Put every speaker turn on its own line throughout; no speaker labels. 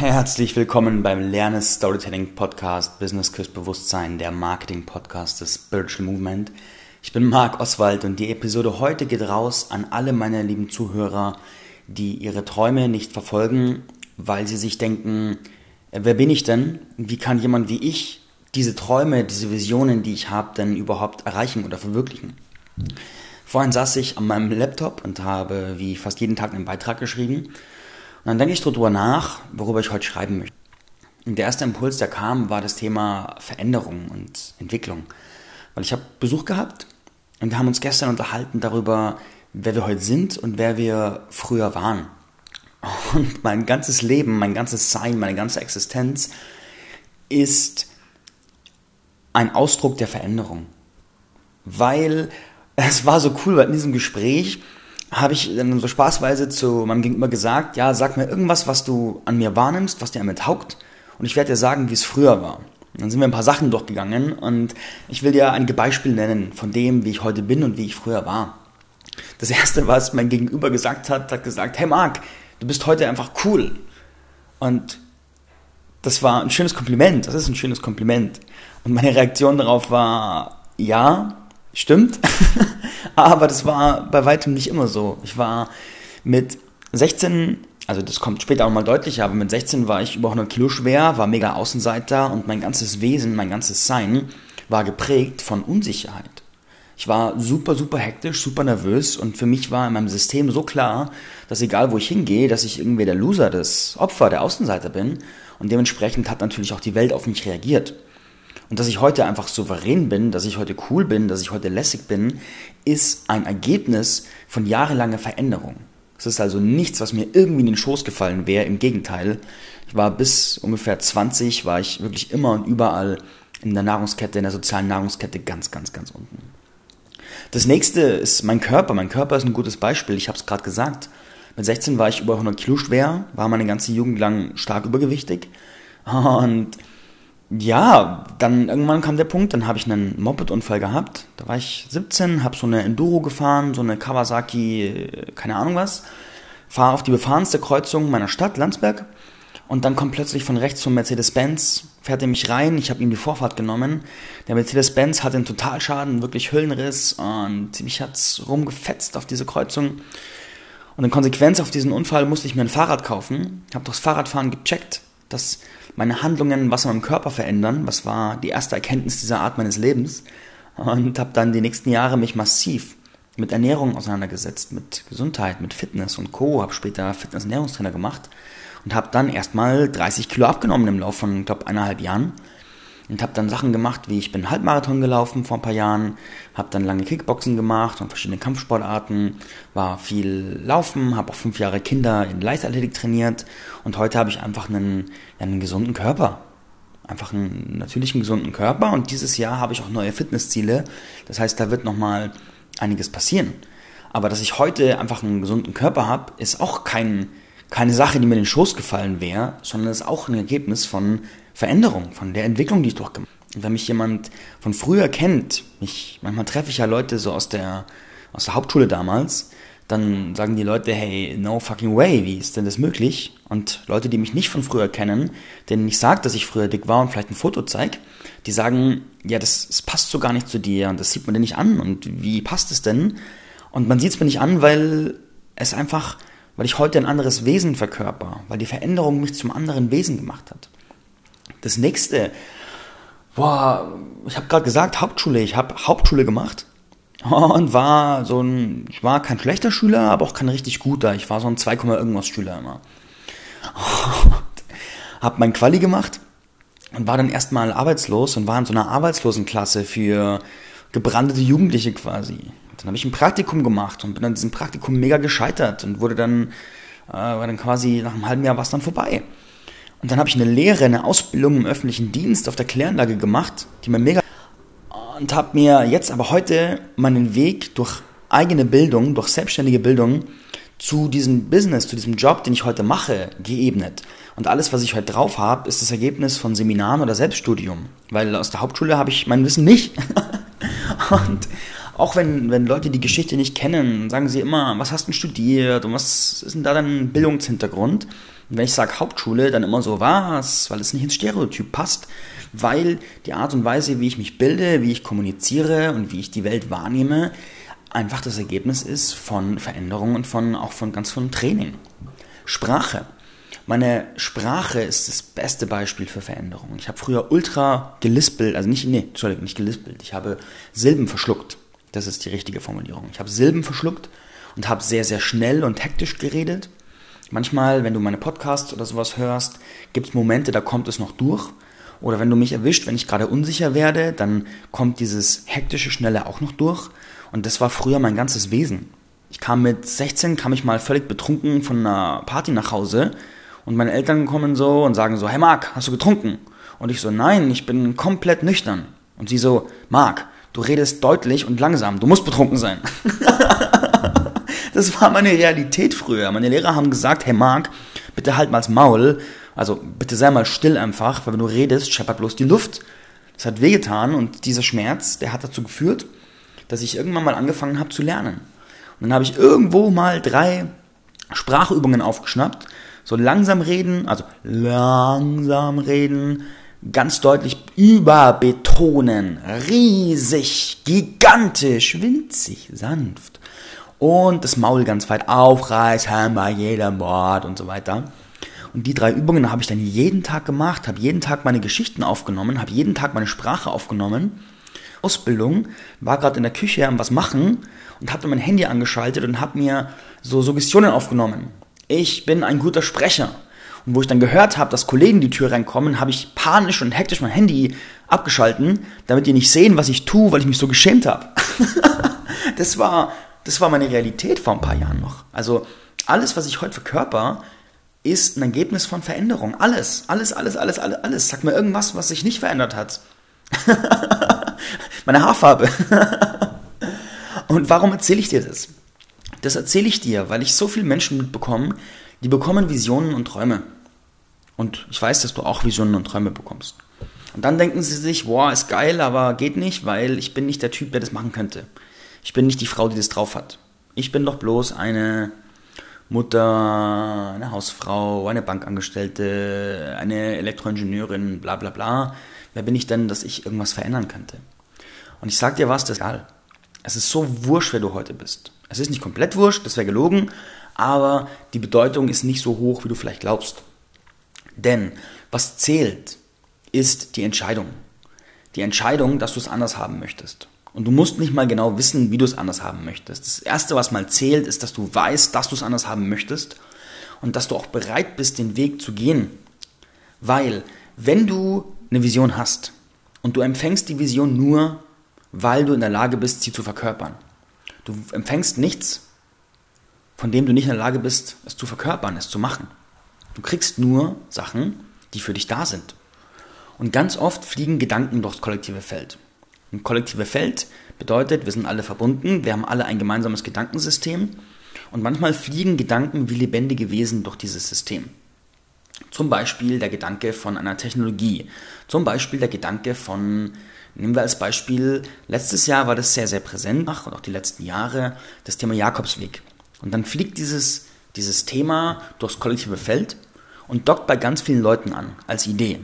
Herzlich willkommen beim Lernes Storytelling Podcast Business Küss Bewusstsein, der Marketing Podcast des Spiritual Movement. Ich bin Marc Oswald und die Episode heute geht raus an alle meine lieben Zuhörer, die ihre Träume nicht verfolgen, weil sie sich denken, wer bin ich denn? Wie kann jemand wie ich diese Träume, diese Visionen, die ich habe, denn überhaupt erreichen oder verwirklichen? Vorhin saß ich an meinem Laptop und habe wie fast jeden Tag einen Beitrag geschrieben dann denke ich darüber nach, worüber ich heute schreiben möchte. Und der erste Impuls, der kam, war das Thema Veränderung und Entwicklung. Weil ich habe Besuch gehabt und wir haben uns gestern unterhalten darüber, wer wir heute sind und wer wir früher waren. Und mein ganzes Leben, mein ganzes Sein, meine ganze Existenz ist ein Ausdruck der Veränderung. Weil es war so cool, weil in diesem Gespräch habe ich dann so spaßweise zu meinem Gegenüber gesagt, ja, sag mir irgendwas, was du an mir wahrnimmst, was dir damit taugt und ich werde dir sagen, wie es früher war. Und dann sind wir ein paar Sachen durchgegangen und ich will dir einige Beispiele nennen von dem, wie ich heute bin und wie ich früher war. Das erste, was mein Gegenüber gesagt hat, hat gesagt, hey Marc, du bist heute einfach cool. Und das war ein schönes Kompliment, das ist ein schönes Kompliment. Und meine Reaktion darauf war, ja, stimmt. Aber das war bei weitem nicht immer so. Ich war mit 16, also das kommt später auch mal deutlicher, aber mit 16 war ich über 100 Kilo schwer, war mega Außenseiter und mein ganzes Wesen, mein ganzes Sein war geprägt von Unsicherheit. Ich war super, super hektisch, super nervös und für mich war in meinem System so klar, dass egal wo ich hingehe, dass ich irgendwie der Loser, das Opfer, der Außenseiter bin und dementsprechend hat natürlich auch die Welt auf mich reagiert. Und dass ich heute einfach souverän bin, dass ich heute cool bin, dass ich heute lässig bin, ist ein Ergebnis von jahrelanger Veränderung. Es ist also nichts, was mir irgendwie in den Schoß gefallen wäre. Im Gegenteil, ich war bis ungefähr 20, war ich wirklich immer und überall in der Nahrungskette, in der sozialen Nahrungskette ganz, ganz, ganz unten. Das nächste ist mein Körper. Mein Körper ist ein gutes Beispiel. Ich habe es gerade gesagt. Mit 16 war ich über 100 Kilo schwer, war meine ganze Jugend lang stark übergewichtig. Und ja, dann irgendwann kam der Punkt, dann habe ich einen Moped-Unfall gehabt. Da war ich 17, habe so eine Enduro gefahren, so eine Kawasaki, keine Ahnung was. Fahre auf die befahrenste Kreuzung meiner Stadt, Landsberg. Und dann kommt plötzlich von rechts so ein Mercedes-Benz, fährt er mich rein, ich habe ihm die Vorfahrt genommen. Der Mercedes-Benz hatte einen Totalschaden, wirklich Hüllenriss und mich hat's rumgefetzt auf diese Kreuzung. Und in Konsequenz auf diesen Unfall musste ich mir ein Fahrrad kaufen, habe durchs Fahrradfahren gecheckt, dass meine Handlungen was an meinem Körper verändern. Was war die erste Erkenntnis dieser Art meines Lebens? Und habe dann die nächsten Jahre mich massiv mit Ernährung auseinandergesetzt, mit Gesundheit, mit Fitness und Co. Habe später Fitness-Ernährungstrainer gemacht und habe dann erstmal 30 Kilo abgenommen im Laufe von, glaube eineinhalb Jahren und habe dann Sachen gemacht, wie ich bin Halbmarathon gelaufen vor ein paar Jahren, habe dann lange Kickboxen gemacht und verschiedene Kampfsportarten, war viel Laufen, habe auch fünf Jahre Kinder in Leichtathletik trainiert und heute habe ich einfach einen, einen gesunden Körper. Einfach einen natürlichen, gesunden Körper und dieses Jahr habe ich auch neue Fitnessziele. Das heißt, da wird nochmal einiges passieren. Aber dass ich heute einfach einen gesunden Körper habe, ist auch kein, keine Sache, die mir in den Schoß gefallen wäre, sondern ist auch ein Ergebnis von Veränderung, von der Entwicklung, die ich durchgemacht habe. Und wenn mich jemand von früher kennt, mich, manchmal treffe ich ja Leute so aus der, aus der Hauptschule damals, dann sagen die Leute, hey, no fucking way, wie ist denn das möglich? Und Leute, die mich nicht von früher kennen, denen ich sage, dass ich früher dick war und vielleicht ein Foto zeige, die sagen, ja, das, das passt so gar nicht zu dir und das sieht man dir nicht an und wie passt es denn? Und man sieht es mir nicht an, weil es einfach, weil ich heute ein anderes Wesen verkörper, weil die Veränderung mich zum anderen Wesen gemacht hat. Das nächste, boah, ich habe gerade gesagt, Hauptschule. Ich habe Hauptschule gemacht und war so ein, ich war kein schlechter Schüler, aber auch kein richtig guter. Ich war so ein 2, irgendwas Schüler immer. hab mein Quali gemacht und war dann erstmal arbeitslos und war in so einer Arbeitslosenklasse für gebrandete Jugendliche quasi. Dann habe ich ein Praktikum gemacht und bin an diesem Praktikum mega gescheitert und wurde dann, äh, war dann quasi nach einem halben Jahr was dann vorbei. Und dann habe ich eine Lehre, eine Ausbildung im öffentlichen Dienst auf der Kläranlage gemacht, die mir mega und habe mir jetzt aber heute meinen Weg durch eigene Bildung, durch selbstständige Bildung zu diesem Business, zu diesem Job, den ich heute mache, geebnet. Und alles, was ich heute drauf habe, ist das Ergebnis von Seminaren oder Selbststudium. Weil aus der Hauptschule habe ich mein Wissen nicht. und, Auch wenn, wenn Leute die Geschichte nicht kennen, sagen sie immer, was hast du studiert und was ist denn da dein Bildungshintergrund? Und wenn ich sage Hauptschule, dann immer so was, weil es nicht ins Stereotyp passt, weil die Art und Weise, wie ich mich bilde, wie ich kommuniziere und wie ich die Welt wahrnehme, einfach das Ergebnis ist von Veränderungen und von, auch von ganz von Training. Sprache. Meine Sprache ist das beste Beispiel für Veränderungen. Ich habe früher ultra gelispelt, also nicht, nee, Entschuldigung, nicht gelispelt. Ich habe Silben verschluckt. Das ist die richtige Formulierung. Ich habe Silben verschluckt und habe sehr, sehr schnell und hektisch geredet. Manchmal, wenn du meine Podcasts oder sowas hörst, gibt es Momente, da kommt es noch durch. Oder wenn du mich erwischt, wenn ich gerade unsicher werde, dann kommt dieses hektische, schnelle auch noch durch. Und das war früher mein ganzes Wesen. Ich kam mit 16, kam ich mal völlig betrunken von einer Party nach Hause und meine Eltern kommen so und sagen so, hey Marc, hast du getrunken? Und ich so, nein, ich bin komplett nüchtern. Und sie so, Marc, du redest deutlich und langsam, du musst betrunken sein. das war meine Realität früher. Meine Lehrer haben gesagt, hey Marc, bitte halt mal's Maul, also bitte sei mal still einfach, weil wenn du redest, scheppert bloß die Luft. Das hat wehgetan und dieser Schmerz, der hat dazu geführt, dass ich irgendwann mal angefangen habe zu lernen. Und dann habe ich irgendwo mal drei Sprachübungen aufgeschnappt so langsam reden, also langsam reden, ganz deutlich überbetonen, riesig, gigantisch, winzig, sanft. Und das Maul ganz weit aufreißen bei jedem Wort und so weiter. Und die drei Übungen habe ich dann jeden Tag gemacht, habe jeden Tag meine Geschichten aufgenommen, habe jeden Tag meine Sprache aufgenommen. Ausbildung, war gerade in der Küche am was machen und habe mein Handy angeschaltet und habe mir so Suggestionen aufgenommen ich bin ein guter Sprecher. Und wo ich dann gehört habe, dass Kollegen die Tür reinkommen, habe ich panisch und hektisch mein Handy abgeschalten, damit die nicht sehen, was ich tue, weil ich mich so geschämt habe. das, war, das war meine Realität vor ein paar Jahren noch. Also alles, was ich heute verkörper, ist ein Ergebnis von Veränderung. Alles, alles, alles, alles, alles, alles. Sag mir irgendwas, was sich nicht verändert hat. meine Haarfarbe. und warum erzähle ich dir das? Das erzähle ich dir, weil ich so viele Menschen mitbekomme, die bekommen Visionen und Träume. Und ich weiß, dass du auch Visionen und Träume bekommst. Und dann denken sie sich, boah, ist geil, aber geht nicht, weil ich bin nicht der Typ, der das machen könnte. Ich bin nicht die Frau, die das drauf hat. Ich bin doch bloß eine Mutter, eine Hausfrau, eine Bankangestellte, eine Elektroingenieurin, bla bla bla. Wer bin ich denn, dass ich irgendwas verändern könnte? Und ich sag dir was, das ist egal. Es ist so wurscht, wer du heute bist. Es ist nicht komplett wurscht, das wäre gelogen, aber die Bedeutung ist nicht so hoch, wie du vielleicht glaubst. Denn was zählt, ist die Entscheidung. Die Entscheidung, dass du es anders haben möchtest. Und du musst nicht mal genau wissen, wie du es anders haben möchtest. Das Erste, was mal zählt, ist, dass du weißt, dass du es anders haben möchtest und dass du auch bereit bist, den Weg zu gehen. Weil, wenn du eine Vision hast und du empfängst die Vision nur, weil du in der Lage bist, sie zu verkörpern, Du empfängst nichts, von dem du nicht in der Lage bist, es zu verkörpern, es zu machen. Du kriegst nur Sachen, die für dich da sind. Und ganz oft fliegen Gedanken durchs kollektive Feld. Ein kollektive Feld bedeutet, wir sind alle verbunden, wir haben alle ein gemeinsames Gedankensystem und manchmal fliegen Gedanken wie lebendige Wesen durch dieses System. Zum Beispiel der Gedanke von einer Technologie, zum Beispiel der Gedanke von Nehmen wir als Beispiel, letztes Jahr war das sehr, sehr präsent, und auch die letzten Jahre, das Thema Jakobsweg. Und dann fliegt dieses, dieses Thema durchs kollektive Feld und dockt bei ganz vielen Leuten an, als Idee.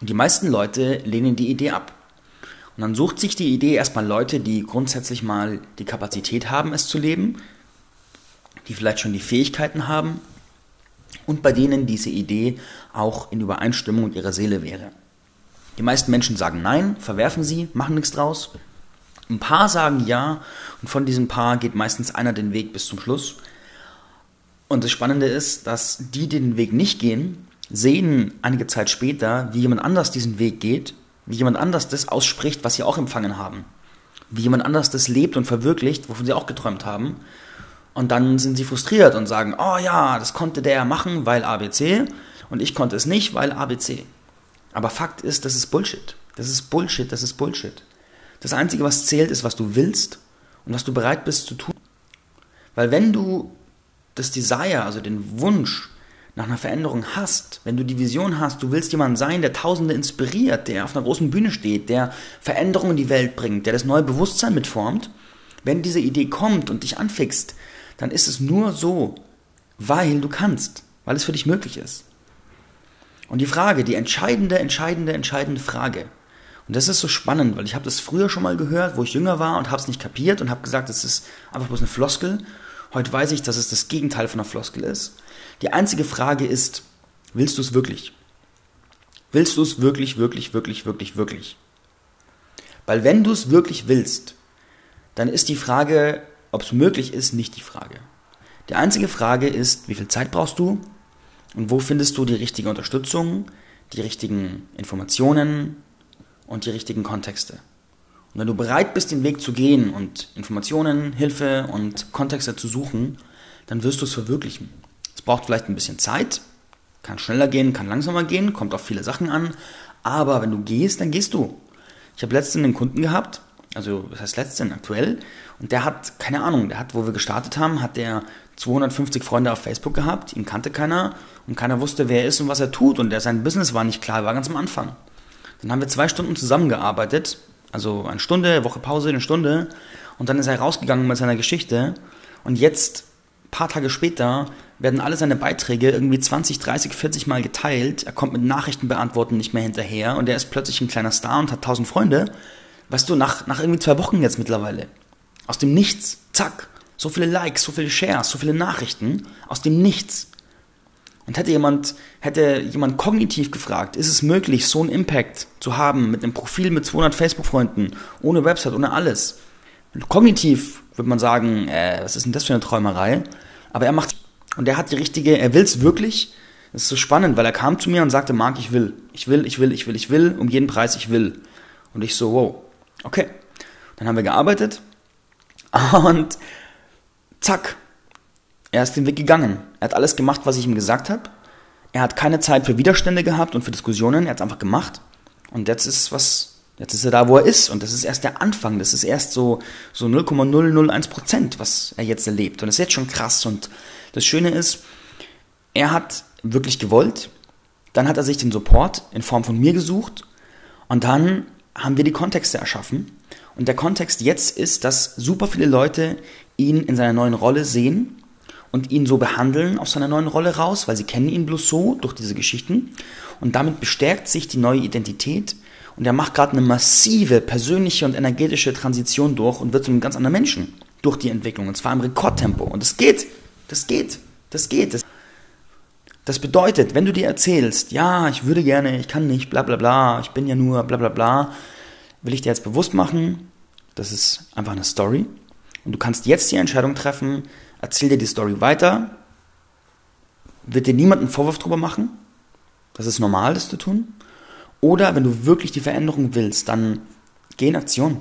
Und die meisten Leute lehnen die Idee ab. Und dann sucht sich die Idee erstmal Leute, die grundsätzlich mal die Kapazität haben, es zu leben, die vielleicht schon die Fähigkeiten haben und bei denen diese Idee auch in Übereinstimmung mit ihrer Seele wäre. Die meisten Menschen sagen nein, verwerfen sie, machen nichts draus. Ein paar sagen ja und von diesem Paar geht meistens einer den Weg bis zum Schluss. Und das Spannende ist, dass die, die den Weg nicht gehen, sehen einige Zeit später, wie jemand anders diesen Weg geht, wie jemand anders das ausspricht, was sie auch empfangen haben. Wie jemand anders das lebt und verwirklicht, wovon sie auch geträumt haben. Und dann sind sie frustriert und sagen, oh ja, das konnte der machen, weil ABC und ich konnte es nicht, weil ABC. Aber Fakt ist, das ist Bullshit. Das ist Bullshit, das ist Bullshit. Das Einzige, was zählt, ist, was du willst und was du bereit bist zu tun. Weil wenn du das Desire, also den Wunsch nach einer Veränderung hast, wenn du die Vision hast, du willst jemand sein, der Tausende inspiriert, der auf einer großen Bühne steht, der Veränderungen in die Welt bringt, der das neue Bewusstsein mitformt, Wenn diese Idee kommt und dich anfixt, dann ist es nur so, weil du kannst, weil es für dich möglich ist. Und die Frage, die entscheidende, entscheidende, entscheidende Frage, und das ist so spannend, weil ich habe das früher schon mal gehört, wo ich jünger war und habe es nicht kapiert und habe gesagt, es ist einfach bloß eine Floskel. Heute weiß ich, dass es das Gegenteil von einer Floskel ist. Die einzige Frage ist, willst du es wirklich? Willst du es wirklich, wirklich, wirklich, wirklich, wirklich? Weil wenn du es wirklich willst, dann ist die Frage, ob es möglich ist, nicht die Frage. Die einzige Frage ist, wie viel Zeit brauchst du und wo findest du die richtige Unterstützung, die richtigen Informationen, und die richtigen Kontexte. Und wenn du bereit bist, den Weg zu gehen und Informationen, Hilfe und Kontexte zu suchen, dann wirst du es verwirklichen. Es braucht vielleicht ein bisschen Zeit, kann schneller gehen, kann langsamer gehen, kommt auf viele Sachen an, aber wenn du gehst, dann gehst du. Ich habe letztens einen Kunden gehabt, also das heißt letztens, aktuell, und der hat, keine Ahnung, der hat, wo wir gestartet haben, hat der 250 Freunde auf Facebook gehabt, ihn kannte keiner und keiner wusste, wer er ist und was er tut und der, sein Business war nicht klar, war ganz am Anfang. Dann haben wir zwei Stunden zusammengearbeitet, also eine Stunde, Woche Pause, eine Stunde. Und dann ist er rausgegangen mit seiner Geschichte. Und jetzt, paar Tage später, werden alle seine Beiträge irgendwie 20, 30, 40 Mal geteilt. Er kommt mit Nachrichten beantworten nicht mehr hinterher. Und er ist plötzlich ein kleiner Star und hat tausend Freunde. Weißt du, nach, nach irgendwie zwei Wochen jetzt mittlerweile. Aus dem Nichts. Zack. So viele Likes, so viele Shares, so viele Nachrichten. Aus dem Nichts. Und hätte jemand, hätte jemand kognitiv gefragt, ist es möglich, so einen Impact zu haben mit einem Profil mit 200 Facebook-Freunden, ohne Website, ohne alles? Kognitiv würde man sagen, äh, was ist denn das für eine Träumerei? Aber er macht, und er hat die richtige, er will es wirklich. Das ist so spannend, weil er kam zu mir und sagte, Marc, ich will, ich will, ich will, ich will, ich will, um jeden Preis, ich will. Und ich so, wow, okay. Dann haben wir gearbeitet und zack, er ist den Weg gegangen. Er hat alles gemacht, was ich ihm gesagt habe. Er hat keine Zeit für Widerstände gehabt und für Diskussionen. Er hat es einfach gemacht. Und jetzt ist was, jetzt ist er da, wo er ist. Und das ist erst der Anfang. Das ist erst so, so 0,001 Prozent, was er jetzt erlebt. Und das ist jetzt schon krass. Und das Schöne ist, er hat wirklich gewollt. Dann hat er sich den Support in Form von mir gesucht. Und dann haben wir die Kontexte erschaffen. Und der Kontext jetzt ist, dass super viele Leute ihn in seiner neuen Rolle sehen und ihn so behandeln aus seiner neuen Rolle raus, weil sie kennen ihn bloß so durch diese Geschichten. Und damit bestärkt sich die neue Identität und er macht gerade eine massive persönliche und energetische Transition durch und wird zu einem ganz anderen Menschen durch die Entwicklung. Und zwar im Rekordtempo. Und das geht. Das geht. Das geht. Das bedeutet, wenn du dir erzählst, ja, ich würde gerne, ich kann nicht, bla bla bla, ich bin ja nur, bla bla bla, will ich dir jetzt bewusst machen, das ist einfach eine Story. Und du kannst jetzt die Entscheidung treffen, erzähl dir die Story weiter, wird dir niemand einen Vorwurf drüber machen. Das ist normal, das zu tun. Oder wenn du wirklich die Veränderung willst, dann geh in Aktion.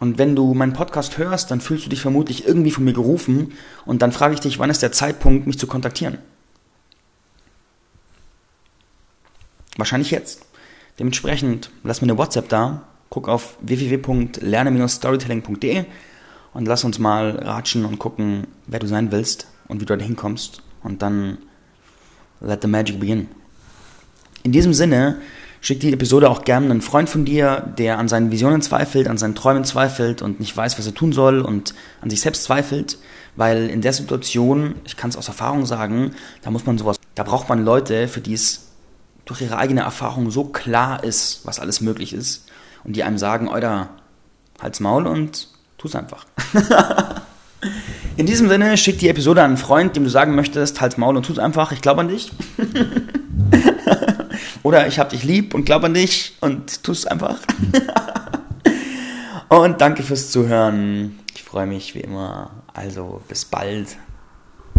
Und wenn du meinen Podcast hörst, dann fühlst du dich vermutlich irgendwie von mir gerufen und dann frage ich dich, wann ist der Zeitpunkt, mich zu kontaktieren? Wahrscheinlich jetzt. Dementsprechend lass mir eine WhatsApp da, guck auf www.lerne-storytelling.de und lass uns mal ratschen und gucken, wer du sein willst und wie du da hinkommst. Und dann let the magic begin. In diesem Sinne, schick die Episode auch gerne einen Freund von dir, der an seinen Visionen zweifelt, an seinen Träumen zweifelt und nicht weiß, was er tun soll und an sich selbst zweifelt, weil in der Situation, ich kann es aus Erfahrung sagen, da muss man sowas, da braucht man Leute, für die es durch ihre eigene Erfahrung so klar ist, was alles möglich ist und die einem sagen, Euer, halt's Maul und tu's einfach. In diesem Sinne, schick die Episode an einen Freund, dem du sagen möchtest, halt's Maul und tu's einfach, ich glaube an dich. Oder ich hab dich lieb und glaube an dich und tu's einfach. und danke fürs Zuhören. Ich freue mich wie immer. Also bis bald.